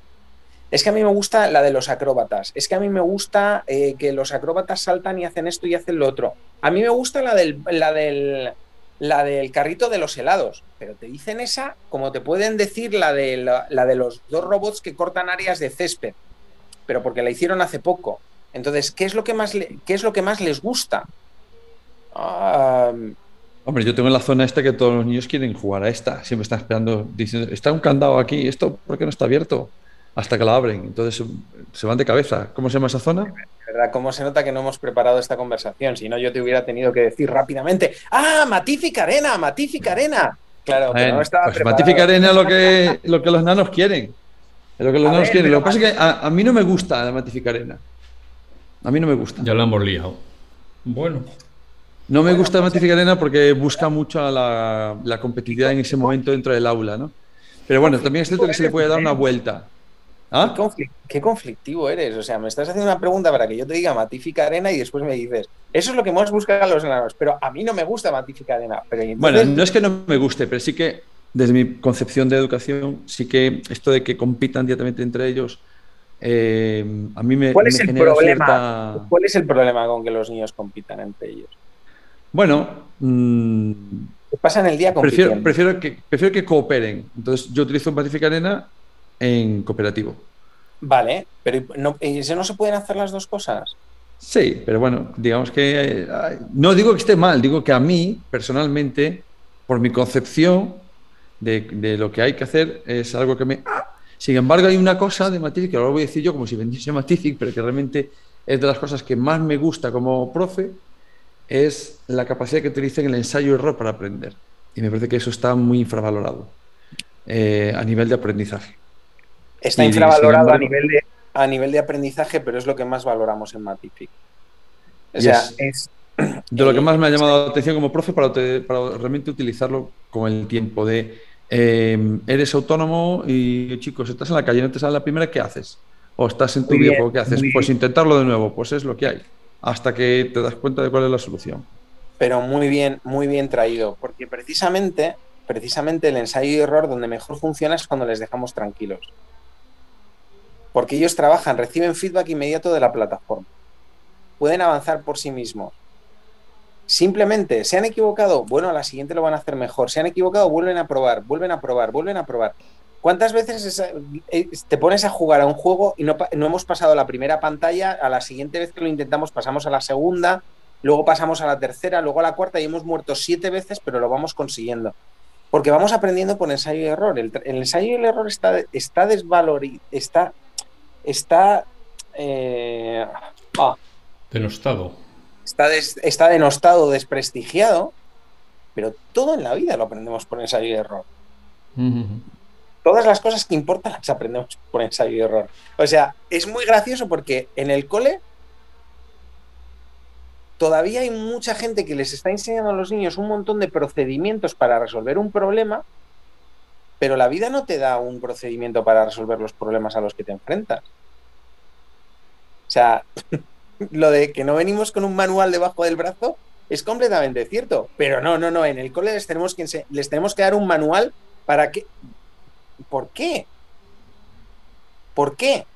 es que a mí me gusta la de los acróbatas, es que a mí me gusta eh, que los acróbatas saltan y hacen esto y hacen lo otro. A mí me gusta la del, la del, la del carrito de los helados, pero te dicen esa como te pueden decir la de, la, de los dos robots que cortan áreas de césped, pero porque la hicieron hace poco. Entonces, ¿qué es lo que más, qué es lo que más les gusta? Hombre, yo tengo en la zona esta que todos los niños quieren jugar a esta. Siempre están esperando, diciendo, está un candado aquí, ¿esto por qué no está abierto? Hasta que la abren. Entonces se van de cabeza. ¿Cómo se llama esa zona? ¿Verdad? ¿Cómo se nota que no hemos preparado esta conversación? Si no, yo te hubiera tenido que decir rápidamente, ¡ah, Matific Arena, Matific Arena! Claro, pero no estaba pues Matific Arena es lo que, lo que los nanos quieren. Es lo que los nanos quieren. Lo que pasa es que a, mí no me gusta la Matific Arena. A mí no me gusta. Ya lo hemos liado. Bueno. No me gusta Matific Arena porque busca mucho la, la competitividad en ese momento dentro del aula, ¿no? Pero bueno, también es cierto que se le puede dar una vuelta. ¿Ah? ¿Qué, conflictivo eres. O sea, me estás haciendo una pregunta para que yo te diga Matifica Arena y después me dices, eso es lo que más buscan los enanos, pero a mí no me gusta Matifica Arena. Bueno, no es que no me guste, pero sí que desde mi concepción de educación, sí que esto de que compitan directamente entre ellos, eh, a mí me, ¿Cuál es el problema? ¿Cuál es el problema con que los niños compitan entre ellos? Bueno, mmm, pasan el día compitiendo. Prefiero, prefiero, que, prefiero que cooperen. Entonces, yo utilizo Matifica Arena en cooperativo. Vale, pero no, ¿eso no se pueden hacer las dos cosas? Sí, pero bueno, digamos que no digo que esté mal, digo que a mí, personalmente, por mi concepción de, lo que hay que hacer, es algo que me... Sin embargo, hay una cosa de Matific, que ahora voy a decir yo como si vendiese Matific, pero que realmente es de las cosas que más me gusta como profe, es la capacidad que utilicen el ensayo y error para aprender. Y me parece que eso está muy infravalorado eh, a nivel de aprendizaje. Está infravalorado a, nivel de, a nivel de aprendizaje, pero es lo que más valoramos en Matific. O sea, es. De lo que más me ha llamado la atención como profe para, para realmente utilizarlo con el tiempo de em, eres autónomo y chicos, estás en la calle, no te sale la primera, ¿qué haces? O estás en tu viejo, ¿qué haces? Pues intentarlo de nuevo, pues es lo que hay, hasta que te das cuenta de cuál es la solución. Pero muy bien, muy bien traído, porque precisamente, precisamente el ensayo y error donde mejor funciona es cuando les dejamos tranquilos porque ellos trabajan, reciben feedback inmediato de la plataforma. Pueden avanzar por sí mismos. Simplemente, ¿se han equivocado? Bueno, a la siguiente lo van a hacer mejor. ¿Se han equivocado? Vuelven a probar, vuelven a probar, vuelven a probar. ¿Cuántas veces eh, te pones a jugar a un juego y no, no, hemos pasado la primera pantalla? A la siguiente vez que lo intentamos pasamos a la segunda, luego pasamos a la tercera, luego a la cuarta y hemos muerto siete veces, pero lo vamos consiguiendo. Porque vamos aprendiendo por ensayo y error. El, ensayo y el error está, está desvalorizado, está está... Eh, ah, denostado. Está, está denostado, desprestigiado, pero todo en la vida lo aprendemos por ensayo y error. Todas las cosas que importan las aprendemos por ensayo y error. O sea, es muy gracioso porque en el cole todavía hay mucha gente que les está enseñando a los niños un montón de procedimientos para resolver un problema pero la vida no te da un procedimiento para resolver los problemas a los que te enfrentas. O sea, [LAUGHS] lo de que no venimos con un manual debajo del brazo es completamente cierto. Pero no, no, no. En el cole les tenemos que, les tenemos que dar un manual para que. ¿Por qué? ¿Por qué?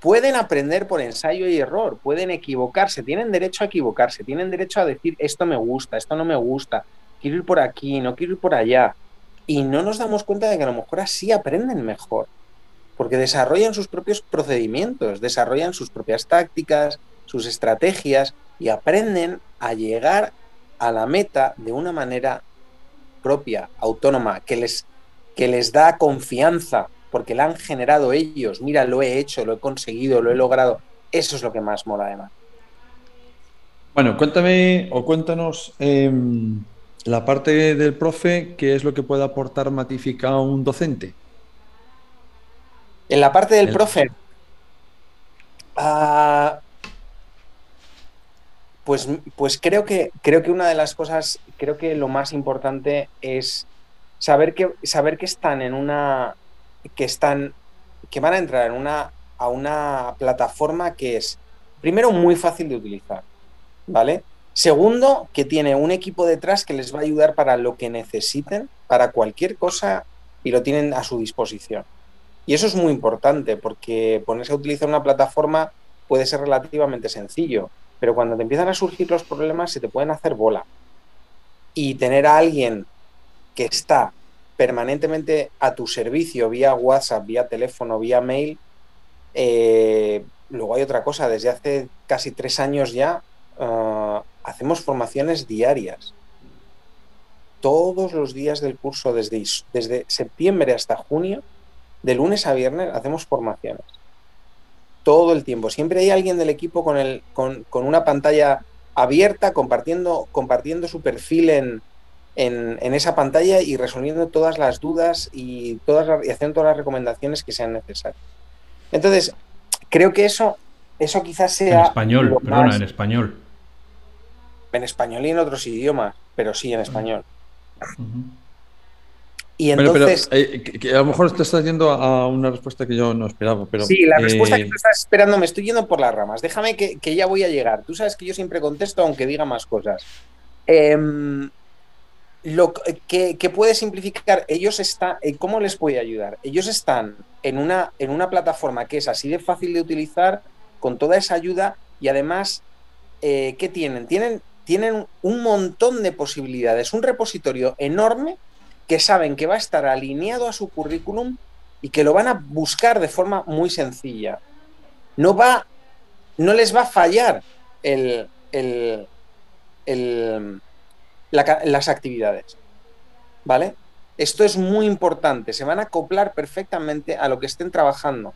Pueden aprender por ensayo y error, pueden equivocarse, tienen derecho a equivocarse, tienen derecho a decir esto me gusta, esto no me gusta, quiero ir por aquí, no quiero ir por allá y no nos damos cuenta de que a lo mejor así aprenden mejor, porque desarrollan sus propios procedimientos, desarrollan sus propias tácticas, sus estrategias y aprenden a llegar a la meta de una manera propia, autónoma, que les, que les da confianza, porque la han generado ellos. Mira, lo he hecho, lo he conseguido, lo he logrado. Eso es lo que más mola además. Bueno, cuéntame o cuéntanos em, la parte del profe, ¿qué es lo que puede aportar Matifica a un docente? En la parte del profe, ah, pues, pues creo que creo que una de las cosas, creo que lo más importante es saber que saber que están en una que están que van a entrar en una a una plataforma que es primero muy fácil de utilizar, ¿vale? Segundo, que tiene un equipo detrás que les va a ayudar para lo que necesiten, para cualquier cosa, y lo tienen a su disposición. Y eso es muy importante, porque ponerse a utilizar una plataforma puede ser relativamente sencillo, pero cuando te empiezan a surgir los problemas se te pueden hacer bola. y tener a alguien que está permanentemente a tu servicio vía WhatsApp, vía teléfono, vía mail. Eh, luego hay otra cosa, desde hace casi tres años ya eh, hacemos formaciones diarias. Todos los días del curso, desde, desde septiembre hasta junio, de lunes a viernes, hacemos formaciones. Todo el tiempo. Siempre hay alguien del equipo con, el, con, con una pantalla abierta, compartiendo, compartiendo su perfil en, en, esa pantalla y resolviendo todas las dudas y, todas haciendo todas las recomendaciones que sean necesarias. Entonces, creo que eso, eso quizás sea... En español, perdona, en español. En español y en otros idiomas, pero sí en español. Y entonces. Eh, a lo mejor te estás yendo a una respuesta que yo no esperaba. Pero, sí, la respuesta que eh, tú estás esperando, me estoy yendo por las ramas. Déjame que, ya voy a llegar. Tú sabes que yo siempre contesto, aunque diga más cosas. Em, lo que, puede simplificar, ellos están, eh, ¿cómo les puede ayudar? Ellos están en una, en una plataforma que es así de fácil de utilizar, con toda esa ayuda y además, eh, ¿qué tienen? tienen? Tienen un montón de posibilidades, un repositorio enorme que saben que va a estar alineado a su currículum y que lo van a buscar de forma muy sencilla. No va, no les va a fallar el, el las actividades. ¿Vale? Esto es muy importante, se van a acoplar perfectamente a lo que estén trabajando.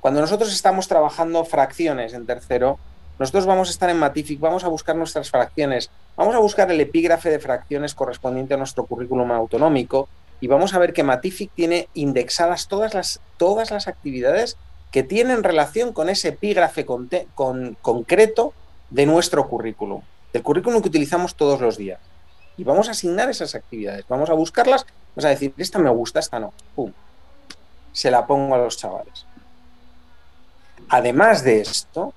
Cuando nosotros estamos trabajando fracciones en tercero, nosotros vamos a estar en Matific, vamos a buscar nuestras fracciones, vamos a buscar el epígrafe de fracciones correspondiente a nuestro currículum autonómico y vamos a ver que Matific tiene indexadas todas las, todas las actividades que tienen relación con ese epígrafe con, concreto de nuestro currículum el currículum que utilizamos todos los días. Y vamos a asignar esas actividades, vamos a buscarlas, vamos a decir, esta me gusta, esta no. ¡Pum! Se la pongo a los chavales. Además de esto,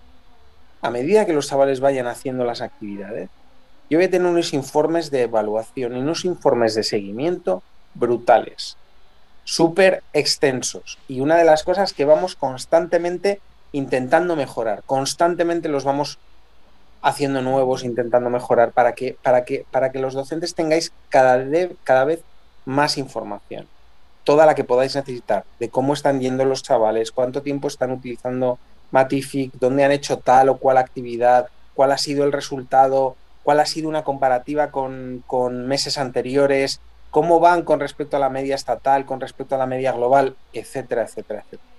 a medida que los chavales vayan haciendo las actividades, yo voy a tener unos informes de evaluación y unos informes de seguimiento brutales, súper extensos. Y una de las cosas que vamos constantemente intentando mejorar, constantemente los vamos haciendo nuevos, intentando mejorar para que, para que, para que los docentes tengáis cada, cada vez más información, toda la que podáis necesitar, de cómo están yendo los chavales, cuánto tiempo están utilizando Matific, dónde han hecho tal o cual actividad, cuál ha sido el resultado, cuál ha sido una comparativa con, con meses anteriores, cómo van con respecto a la media estatal, con respecto a la media global, etcétera, etcétera, etcétera.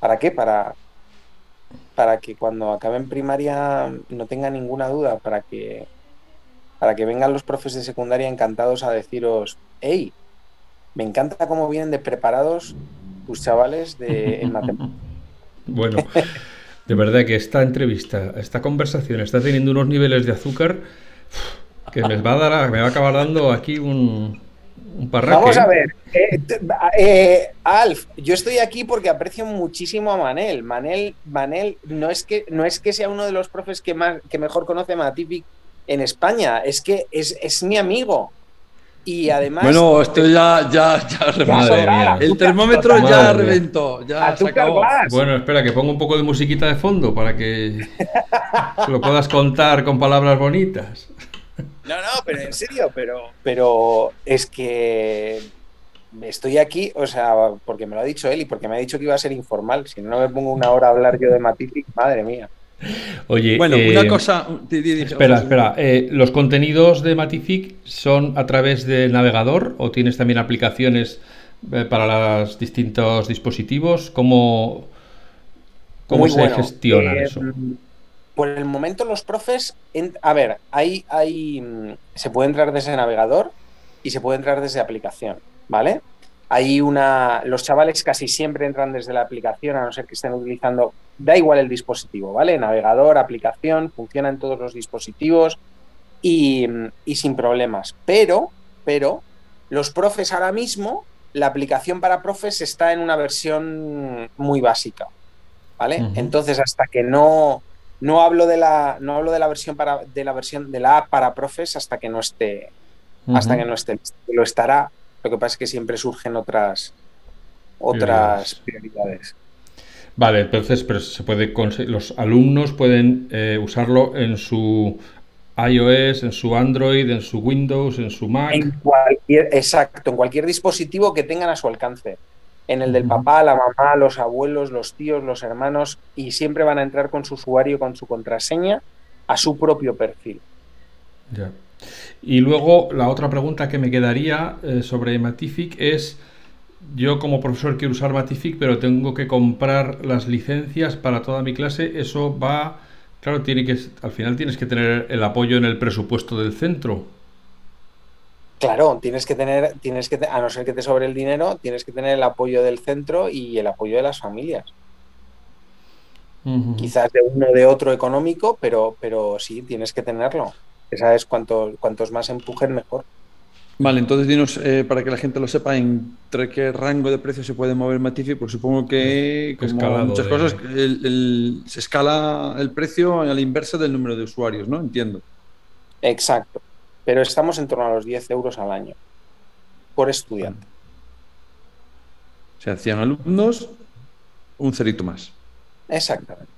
¿Para qué? Para, para que cuando acaben primaria no tenga ninguna duda, para que, para que vengan los profes de secundaria encantados a deciros, hey, me encanta cómo vienen de preparados tus chavales de, en matemáticas. Bueno, de verdad que esta entrevista, esta conversación está teniendo unos niveles de azúcar que me va a dar, me va a acabar dando aquí un, Vamos a ver, eh, eh, Alf, yo estoy aquí porque aprecio muchísimo a Manel. Manel, Manel no es que no es que sea uno de los profes que más que mejor conoce Matific en España, es que es, mi amigo. Y además. Bueno, esto ya, ya, ya El termómetro ya reventó. Ya se acabó. Bueno, espera, que ponga un poco de musiquita de fondo para que lo puedas contar con palabras bonitas. No, no, pero en serio, pero, pero es que estoy aquí, o sea, porque me lo ha dicho él y porque me ha dicho que iba a ser informal. Si no me pongo una hora a hablar yo de Matific, madre mía. Oye, bueno, una eh, cosa. espera, espera. Eh, ¿Los contenidos de Matific son a través del navegador o tienes también aplicaciones eh, para los distintos dispositivos? ¿Cómo, cómo se gestiona eso? Por el momento los profes, a ver, hay, hay, mm, se puede entrar desde navegador y se puede entrar desde aplicación, ¿vale? Hay una, los chavales casi siempre entran desde la aplicación, a no ser que estén utilizando, da igual el dispositivo, ¿vale? Navegador, aplicación, funciona en todos los dispositivos y, y sin problemas. Pero, pero, los profes ahora mismo, la aplicación para profes está en una versión muy básica, ¿vale? Entonces, hasta que no, no hablo de la, no hablo de la versión para, de la versión de la app para profes hasta que no esté, hasta que no esté. Lo estará. Lo que pasa es que siempre surgen otras, otras prioridades. Vale, entonces, pero se puede los alumnos pueden eh, usarlo en su iOS, en su Android, en su Windows, en su Mac. En cualquier, exacto, en cualquier dispositivo que tengan a su alcance. En el del papá, la mamá, los abuelos, los tíos, los hermanos, y siempre van a entrar con su usuario, con su contraseña, a su propio perfil. Ya. Y luego la otra pregunta que me quedaría eh, sobre Matific es, yo como profesor quiero usar Matific, pero tengo que comprar las licencias para toda mi clase, eso va Claro, tiene que, al final tienes que tener el apoyo en el presupuesto del centro. Claro, tienes que tener, tienes que, a no ser que te sobre el dinero, tienes que tener el apoyo del centro y el apoyo de las familias. Quizás de uno de otro económico, pero, pero sí, tienes que tenerlo. Esa es cuanto, cuantos más empujen, mejor. Vale, entonces dinos, eh, para que la gente lo sepa, entre qué rango de precio se puede mover Matifi, porque supongo que, como muchas cosas, se escala el precio a la inversa del número de usuarios, ¿no? Entiendo. Exacto, pero estamos en torno a los 10 euros al año por estudiante. O sea, 100 alumnos, un cerito más. Exactamente.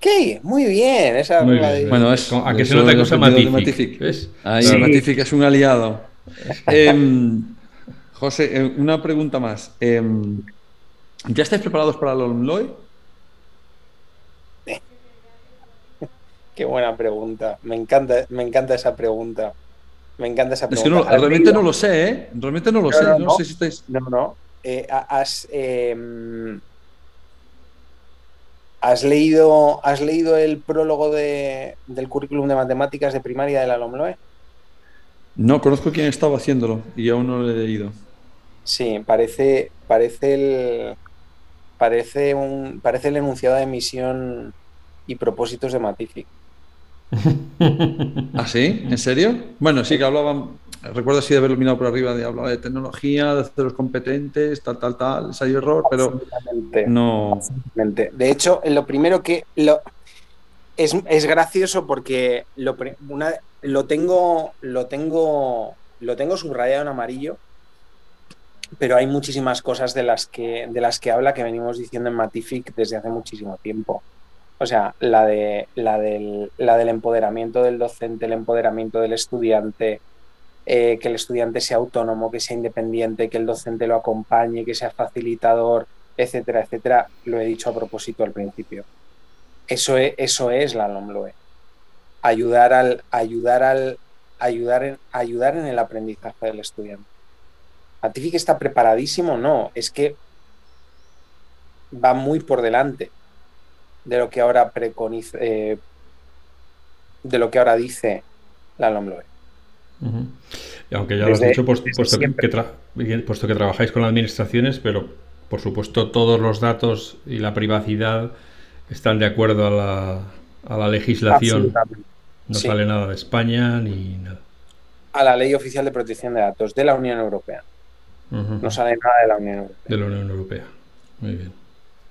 ¿Qué? Muy bien. Esa Bueno, es, a que se nota que usa Matific. Ahí, Matific es un aliado. [LAUGHS] Em, José, eh, una pregunta más. Em, ¿Ya estáis preparados para el Olmloe? [LAUGHS] Qué buena pregunta. Me encanta, me encanta esa pregunta. Me encanta esa pregunta. Es que realmente no lo sé, ¿eh? Realmente no lo sé. No, sé si estáis. No, no. Eh, has, em, ¿has, leído, ¿Has leído el prólogo de, del currículum de matemáticas de primaria de la LOMLOE? No, conozco quién estaba haciéndolo y aún no lo he leído. Sí, parece, parece el parece un parece el enunciado de misión y propósitos de Matific. ¿Ah, sí? ¿En serio? Bueno, sí que hablaban, recuerdo así de haberlo mirado por arriba, de hablaba de tecnología, de hacer los competentes, tal, tal, tal, ensayo error, pero no. De hecho, lo primero que lo es, es gracioso porque lo, una, lo tengo, lo tengo, lo tengo subrayado en amarillo, pero hay muchísimas cosas de las que, de las que habla que venimos diciendo en Matific desde hace muchísimo tiempo. O sea, la, de, la, del, la del empoderamiento del docente, el empoderamiento del estudiante, eh, que el estudiante sea autónomo, que sea independiente, que el docente lo acompañe, que sea facilitador, etcétera, etcétera. Lo he dicho a propósito al principio. Eso es, eso es la LOMLOE ayudar al ayudar al ayudar en, ayudar en el aprendizaje del estudiante. ¿Matific está preparadísimo? No, es que va muy por delante de lo que ahora preconiza, eh, de lo que ahora dice la LOMLOE. Y aunque ya lo has dicho, puesto, que puesto que trabajáis con administraciones, pero por supuesto todos los datos y la privacidad están de acuerdo a la, a la legislación. No sale nada de España ni nada. A la Ley Oficial de Protección de Datos de la Unión Europea. No sale nada de la Unión Europea. De la Unión Europea. Muy bien.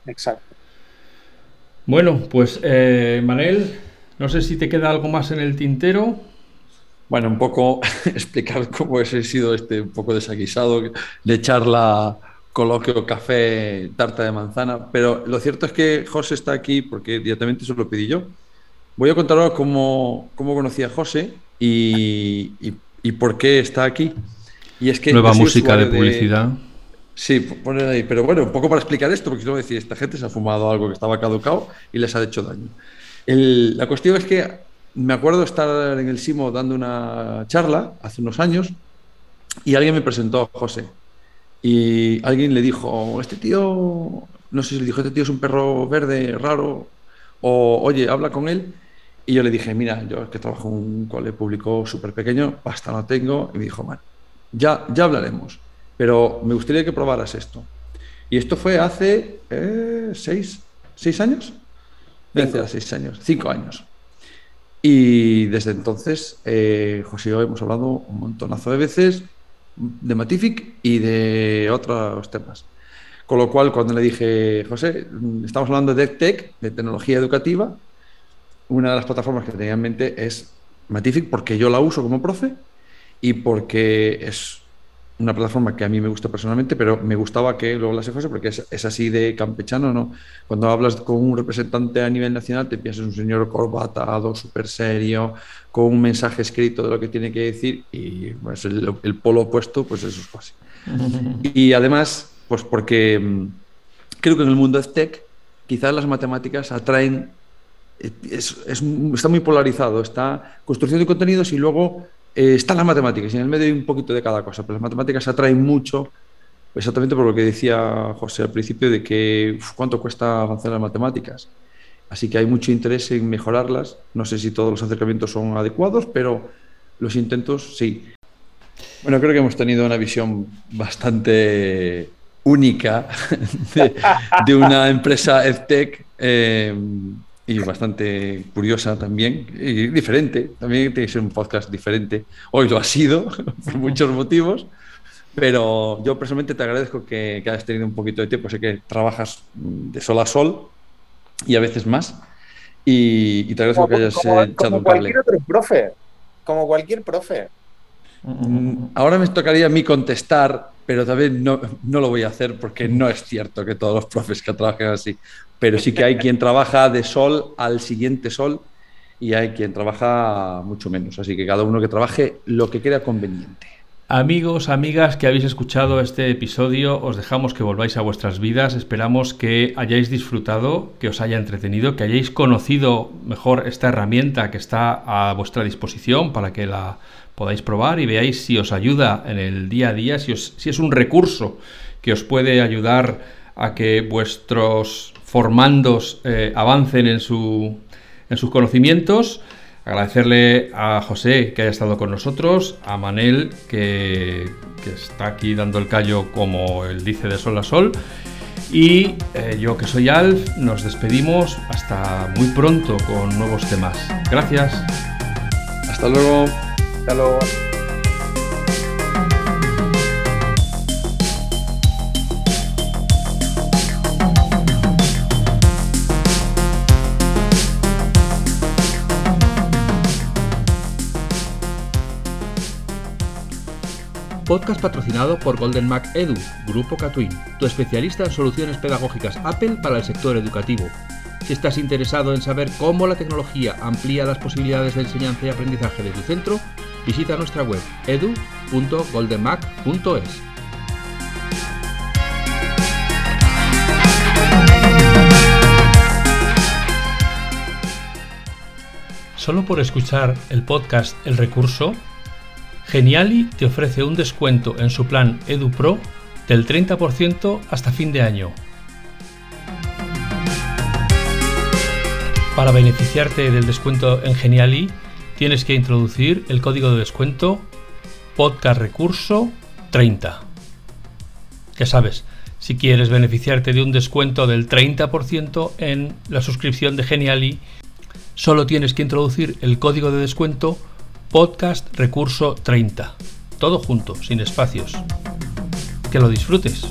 Exacto. Bueno, pues eh, Manel, no sé si te queda algo más en el tintero. Bueno, un poco [LAUGHS] explicar cómo he sido este un poco desaguisado de charla, coloquio, café, tarta de manzana, pero lo cierto es que José está aquí porque directamente se lo pedí yo. Voy a contaros cómo, cómo conocí a José y, por qué está aquí. Y es que Nueva música de publicidad. Sí, poner ahí. Pero bueno, un poco para explicar esto, porque no decir, esta gente se ha fumado algo que estaba caducado y les ha hecho daño. la cuestión es que me acuerdo estar en el Simo dando una charla hace unos años y alguien me presentó a José. Y alguien le dijo, este tío, no sé si le dijo, este tío es un perro verde raro, o oye, habla con él. Y yo le dije, mira, yo es que trabajo en un cole público súper pequeño, pasta no tengo. Y me dijo, bueno, ya, ya hablaremos, pero me gustaría que probaras esto. Y esto fue hace eh, seis, seis años. Hace seis años, cinco años. Y desde entonces, eh, José y yo hemos hablado un montonazo de veces de Matific y de otros temas. Con lo cual, cuando le dije, José, estamos hablando de tech de tecnología educativa, una de las plataformas que tenía en mente es Matific porque yo la uso como profe y porque es una plataforma que a mí me gusta personalmente, pero me gustaba que luego la se fuese porque es, así de campechano, ¿no? Cuando hablas con un representante a nivel nacional, te piensas un señor corbatado, súper serio, con un mensaje escrito de lo que tiene que decir y pues, el, polo opuesto, pues eso es así. [LAUGHS] y además, pues porque mm, creo que en el mundo de tech, quizás las matemáticas atraen, está muy polarizado, está construcción de contenidos y luego eh, están las matemáticas y en el medio hay un poquito de cada cosa, pero las matemáticas atraen mucho, exactamente por lo que decía José al principio, de que cuánto cuesta avanzar las matemáticas. Así que hay mucho interés en mejorarlas. No sé si todos los acercamientos son adecuados, pero los intentos sí. Bueno, creo que hemos tenido una visión bastante única [LAUGHS] de, una empresa EdTech eh, y bastante curiosa también, y diferente. También tiene que ser un podcast diferente. Hoy lo ha sido, [LAUGHS] por muchos motivos, pero yo personalmente te agradezco que, hayas tenido un poquito de tiempo. Sé que trabajas de sol a sol y a veces más. Y, te agradezco que hayas como, echado como cualquier otro profe, como cualquier profe. Mm, ahora me tocaría a mí contestar, pero también no, no, lo voy a hacer porque no es cierto que todos los profes que trabajen así pero sí que hay quien trabaja de sol al siguiente sol y hay quien trabaja mucho menos. Así que cada uno que trabaje lo que crea conveniente. Amigos, amigas que habéis escuchado este episodio, os dejamos que volváis a vuestras vidas. Esperamos que hayáis disfrutado, que os haya entretenido, que hayáis conocido mejor esta herramienta que está a vuestra disposición para que la podáis probar y veáis si os ayuda en el día a día, si, si es un recurso que os puede ayudar a que vuestros formandos eh, avancen en, su, en sus conocimientos. Agradecerle a José que haya estado con nosotros, a Manel que, está aquí dando el callo como él dice de sol a sol. Y eh, yo que soy Alf, nos despedimos hasta muy pronto con nuevos temas. Gracias. Hasta luego. Podcast patrocinado por Golden Mac Edu, Grupo Catwin, tu especialista en soluciones pedagógicas Apple para el sector educativo. Si estás interesado en saber cómo la tecnología amplía las posibilidades de enseñanza y aprendizaje de tu centro, visita nuestra web edu.goldenmac.es. Solo por escuchar el podcast El Recurso Geniali te ofrece un descuento en su plan EduPro del 30% hasta fin de año. Para beneficiarte del descuento en Geniali, tienes que introducir el código de descuento podcast recurso 30. Ya sabes, si quieres beneficiarte de un descuento del 30% en la suscripción de Geniali, solo tienes que introducir el código de descuento Podcast Recurso 30. Todo junto, sin espacios. Que lo disfrutes.